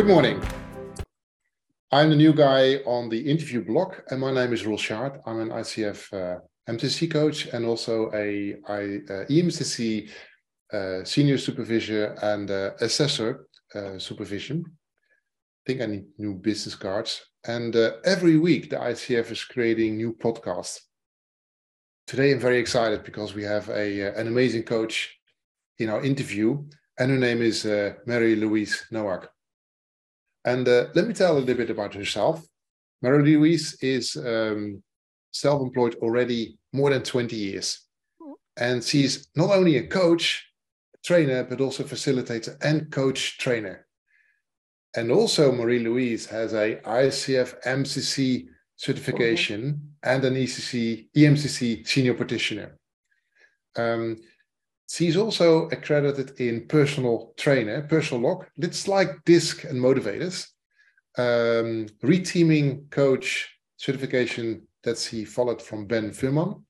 Good morning. I'm the new guy on the interview block, and my name is Roel. I'm an ICF uh, MCC coach and also a I, uh, EMCC uh, senior supervisor and uh, assessor uh, supervision. I think I need new business cards. And uh, every week, the ICF is creating new podcasts. Today, I'm very excited because we have a, an amazing coach in our interview, and her name is Mary Louise Noack. And uh, let me tell a little bit about herself. Mary Louise is um, self employed already more than 20 years. And she's not only a coach, trainer, but also facilitator and coach trainer. And also, Marie Louise has a ICF MCC certification mm-hmm. and an ECC, EMCC senior practitioner. Um, She's also accredited in persolog trainer, persolog. It's like DISC and Motivators. Um, reteaming coach certification that she followed from Ben Furman.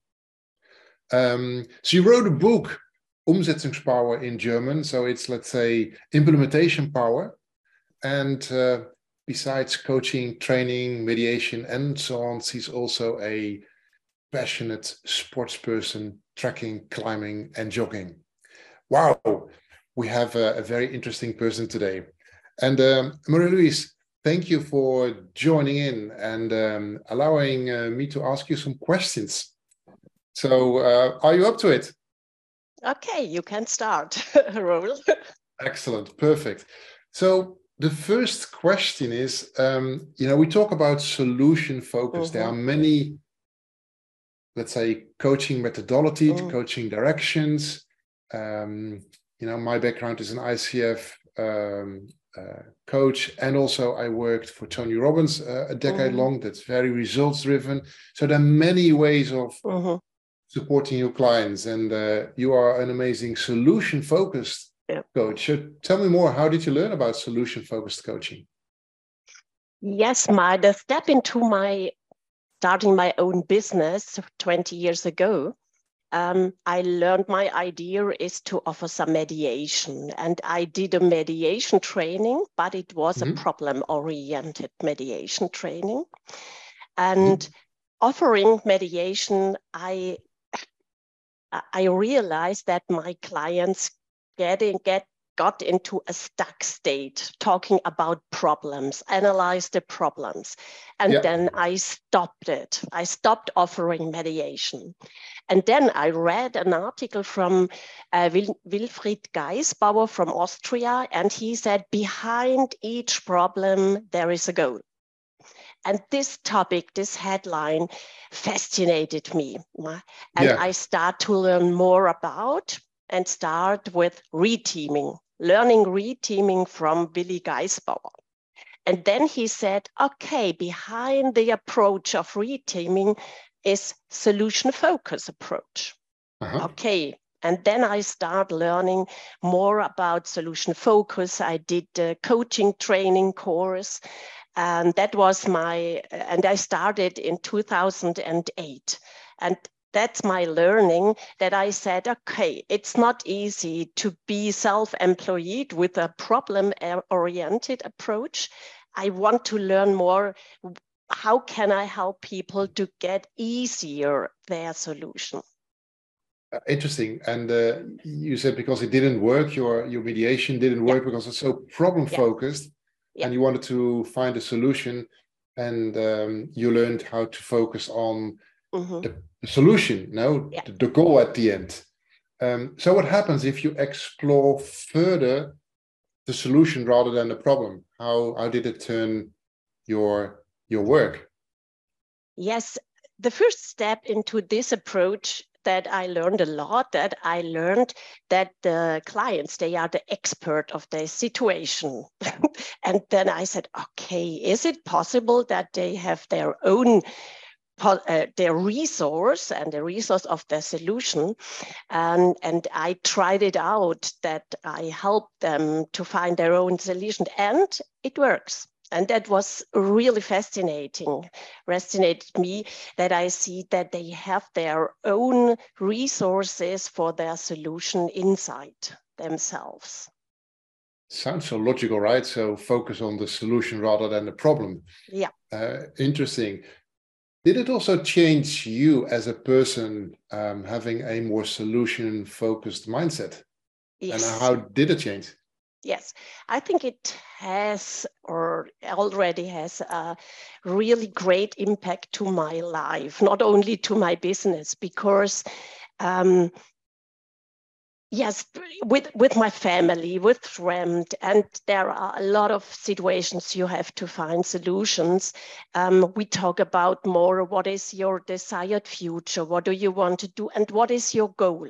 Um, she wrote a book, Umsetzungspower in German. So it's, let's say, implementation power. And uh, besides coaching, training, mediation, and so on, she's also a passionate sports person trekking, climbing, and jogging. Wow, we have a, a very interesting person today. And um, Marie Louise, thank you for joining in and um, allowing uh, me to ask you some questions. So, uh, are you up to it? Okay, you can start, Roel. Excellent, perfect. So, the first question is um, you know, we talk about solution focus. Mm-hmm. There are many let's say coaching methodology mm. coaching directions um, you know my background is an icf um, uh, coach and also i worked for tony robbins uh, a decade mm. long that's very results driven so there are many ways of mm-hmm. supporting your clients and uh, you are an amazing solution focused yeah. coach so tell me more how did you learn about solution focused coaching yes my the step into my starting my own business 20 years ago, um, I learned my idea is to offer some mediation. And I did a mediation training, but it was mm-hmm. a problem oriented mediation training. And mm-hmm. offering mediation, I I realized that my clients getting get got into a stuck state talking about problems, analyze the problems. And yeah. then I stopped it. I stopped offering mediation. And then I read an article from uh, Wil- Wilfried Geisbauer from Austria, and he said, Behind each problem, there is a goal. And this topic, this headline, fascinated me. And yeah. I start to learn more about and start with reteaming learning reteaming from Willi Geisbauer. And then he said, okay, behind the approach of reteaming is solution focus approach. Uh-huh. Okay. And then I start learning more about solution focus. I did a coaching training course. And that was my, and I started in 2008. And that's my learning that I said, okay, it's not easy to be self employed with a problem oriented approach. I want to learn more. How can I help people to get easier their solution? Uh, interesting. And uh, you said because it didn't work, your your mediation didn't work yeah. because it's so problem focused, yeah. yeah. and you wanted to find a solution, and um, you learned how to focus on mm-hmm. the the solution, no, yeah. the, the, goal at the end. Um, so what happens if you explore further the solution rather than the problem? How how did it turn your your work? Yes, the first step into this approach that I learned a lot that I learned that the clients they are the expert of their situation and then I said okay is it possible that they have their own uh, their resource and the resource of the solution. And, and I tried it out that I helped them to find their own solution and it works. And that was really fascinating, fascinated me that I see that they have their own resources for their solution inside themselves. Sounds so logical, right? So focus on the solution rather than the problem. Yeah. Uh, interesting. Did it also change you as a person um, having a more solution focused mindset? Yes. And how did it change? Yes, I think it has or already has a really great impact to my life, not only to my business, because um, yes with with my family with friends and there are a lot of situations you have to find solutions. Um, we talk about more what is your desired future what do you want to do and what is your goal.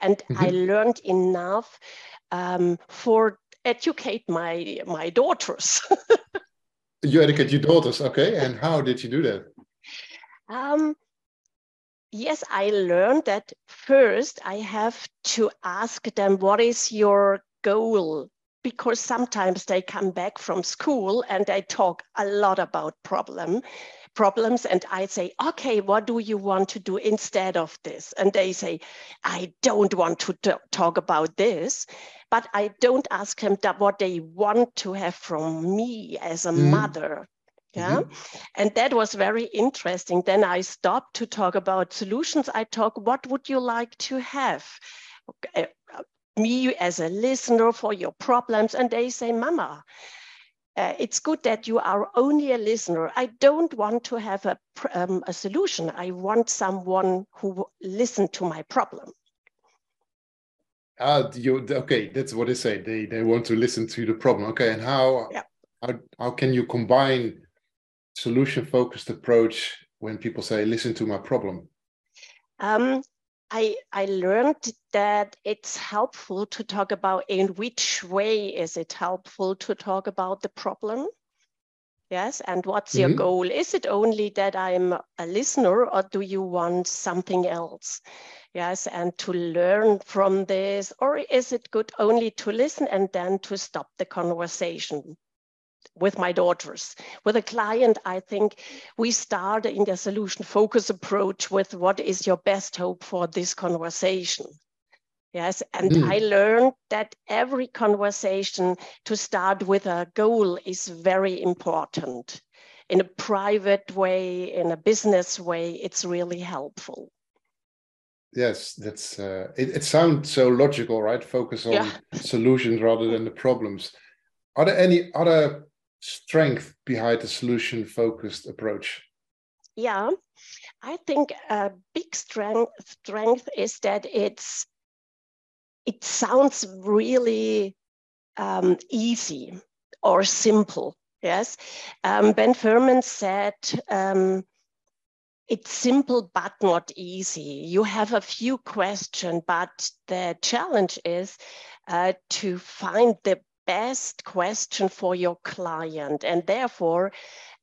And mm-hmm. i learned enough um, for educate my my daughters. You educate your daughters okay and how did you do that? Um, yes, I learned that first I have to ask them, what is your goal? Because sometimes they come back from school and they talk a lot about problem problems and I say, okay, what do you want to do instead of this? And they say, I don't want to t- talk about this, but I don't ask them that what they want to have from me as a mm. mother yeah mm-hmm. and that was very interesting then i stopped to talk about solutions i talk what would you like to have. Uh, me as a listener for your problems and they say mama uh, it's good that you are only a listener. I don't want to have a, um, a solution. I want someone who listen to my problem. Uh, you, okay, that's what they say. They they want to listen to the problem. Okay, and how yeah. how, how can you combine solution focused approach when people say listen to my problem. Um, I, I learned that it's helpful to talk about in which way is it helpful to talk about the problem. Yes and what's your mm-hmm. goal? Is it only that i'm a listener or do you want something else? Yes and to learn from this or is it good only to listen and then to stop the conversation with my daughters. With a client, I think we start in the solution focus approach with what is your best hope for this conversation. Yes, and mm. I learned that every conversation to start with a goal is very important. In a private way, in a business way, it's really helpful. Yes, that's uh, it, it sounds so logical, right? Focus on yeah. solutions rather than the problems. Are there any other strength behind the solution focused approach? Yeah, I think a big strength strength is that it's it sounds really um, easy or simple. Yes, um, Ben Furman said. Um, it's simple but not easy. You have a few questions, but the challenge is uh, to find the best question for your client and therefore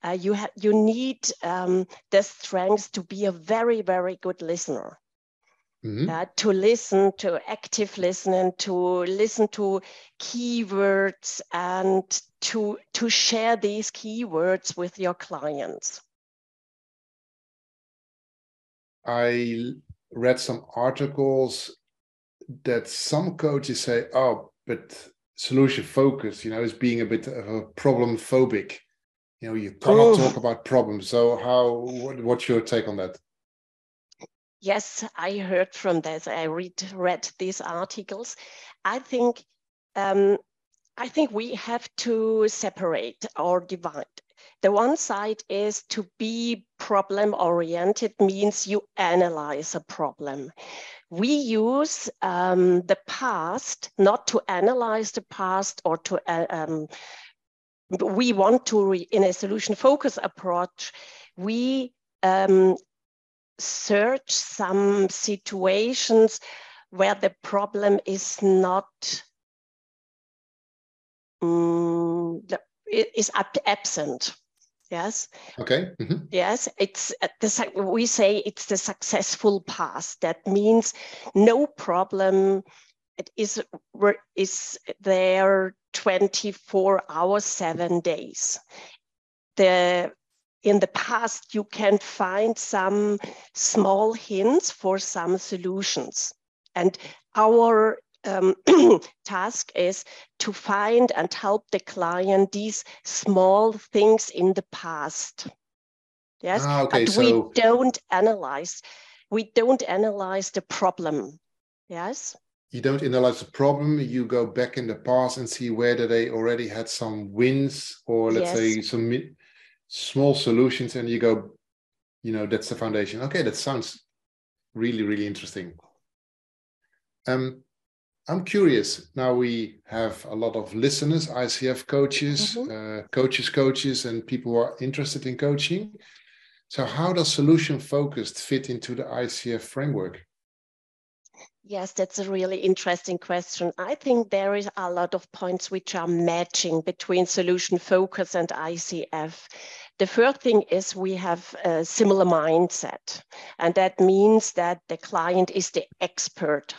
uh, you have you need um, the strength to be a very very good listener mm-hmm. uh, to listen to active listening to listen to keywords and to to share these keywords with your clients i read some articles that some coaches say oh but solution focus, you know, is being a bit of a problem phobic. You know, you cannot oh. talk about problems. So, how? What, what's your take on that? Yes, I heard from this. I read read these articles. I think um, I think we have to separate or divide. The one side is to be problem oriented means you analyze a problem. We use um, the past not to analyze the past or to uh, um, we want to in a solution focus approach we um, search some situations where the problem is not um, is absent Yes. Okay. Mm-hmm. Yes, it's uh, the we say it's the successful past. That means no problem. It is is there 24 hours, seven days. The in the past you can find some small hints for some solutions, and our um, task is to find and help the client these small things in the past. Yes, ah, okay, but so... we don't analyze. We don't analyze the problem. Yes. You don't analyze the problem. You go back in the past and see whether they already had some wins or let's yes. say some small solutions, and you go, you know, that's the foundation. Okay, that sounds really really interesting. Um, I'm curious. Now we have a lot of listeners, ICF coaches, mm-hmm. uh, coaches, coaches, and people who are interested in coaching. So, how does solution focused fit into the ICF framework? Yes, that's a really interesting question. I think there is a lot of points which are matching between solution focus and ICF. The first thing is we have a similar mindset, and that means that the client is the expert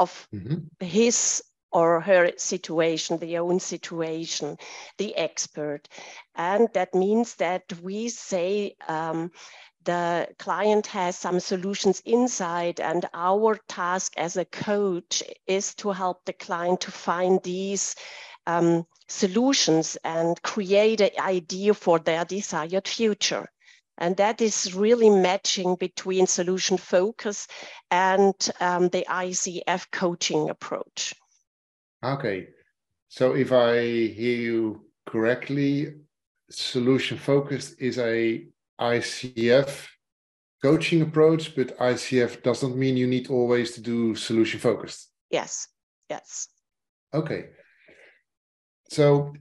of mm-hmm. his or her situation, the own situation, the expert. And that means that we say um, the client has some solutions inside, and our task as a coach is to help the client to find these um, solutions and create an idea for their desired future. And that is really matching between solution focus and um, the ICF coaching approach. Okay. So if I hear you correctly, solution focused is a ICF coaching approach, but ICF doesn't mean you need always to do solution focused. Yes. Yes. Okay. So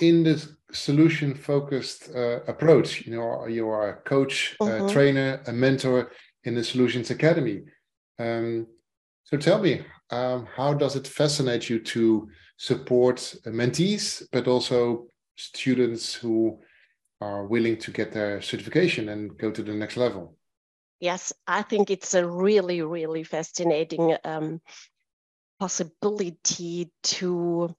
in this solution focused uh, approach, you know, you are a coach, mm-hmm. a trainer, a mentor in the Solutions Academy. Um, so tell me, um, how does it fascinate you to support mentees, but also students who are willing to get their certification and go to the next level? Yes, I think it's a really, really fascinating um, possibility to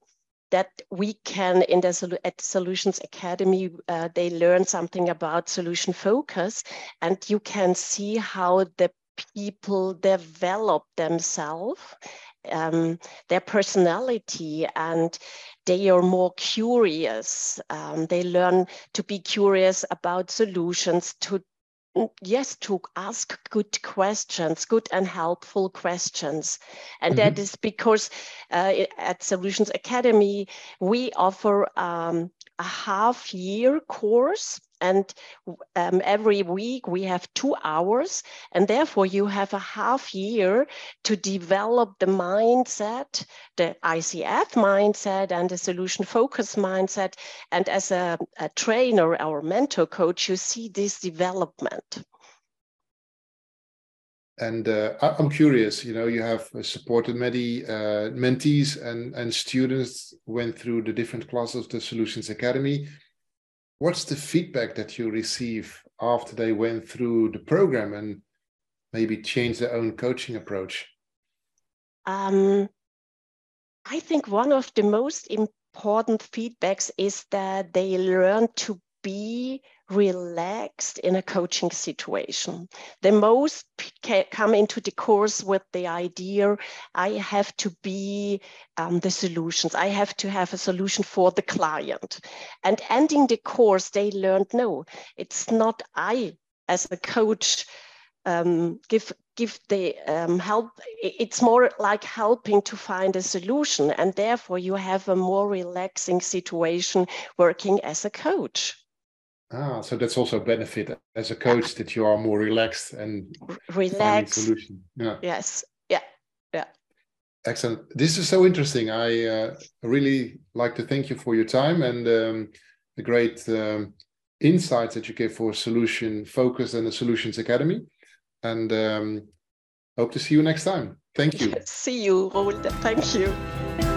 that we can in the at solutions academy uh, they learn something about solution focus and you can see how the people develop themselves um, their personality and they are more curious. Um, they learn to be curious about solutions to yes to ask good questions good and helpful questions and mm-hmm. that is because uh, at solutions academy we offer um, a half year course and um, every week we have two hours and therefore you have a half year to develop the mindset the icf mindset and the solution focus mindset and as a, a trainer or mentor coach you see this development and uh, I'm curious, you know, you have supported many uh, mentees and, and students went through the different classes of the Solutions Academy. What's the feedback that you receive after they went through the program and maybe change their own coaching approach? Um, I think one of the most important feedbacks is that they learn to be relaxed in a coaching situation. The most come into the course with the idea I have to be um, the solutions. I have to have a solution for the client. And ending the course, they learned no, it's not I as a coach um, give give the um, help. It's more like helping to find a solution, and therefore you have a more relaxing situation working as a coach. Ah, so that's also a benefit as a coach that you are more relaxed and relaxed solution. Yeah. Yes. Yeah. Yeah. Excellent. This is so interesting. I uh, really like to thank you for your time and um, the great um, insights that you give for Solution Focus and the Solutions Academy. And um, hope to see you next time. Thank you. see you, Roel. Thank you.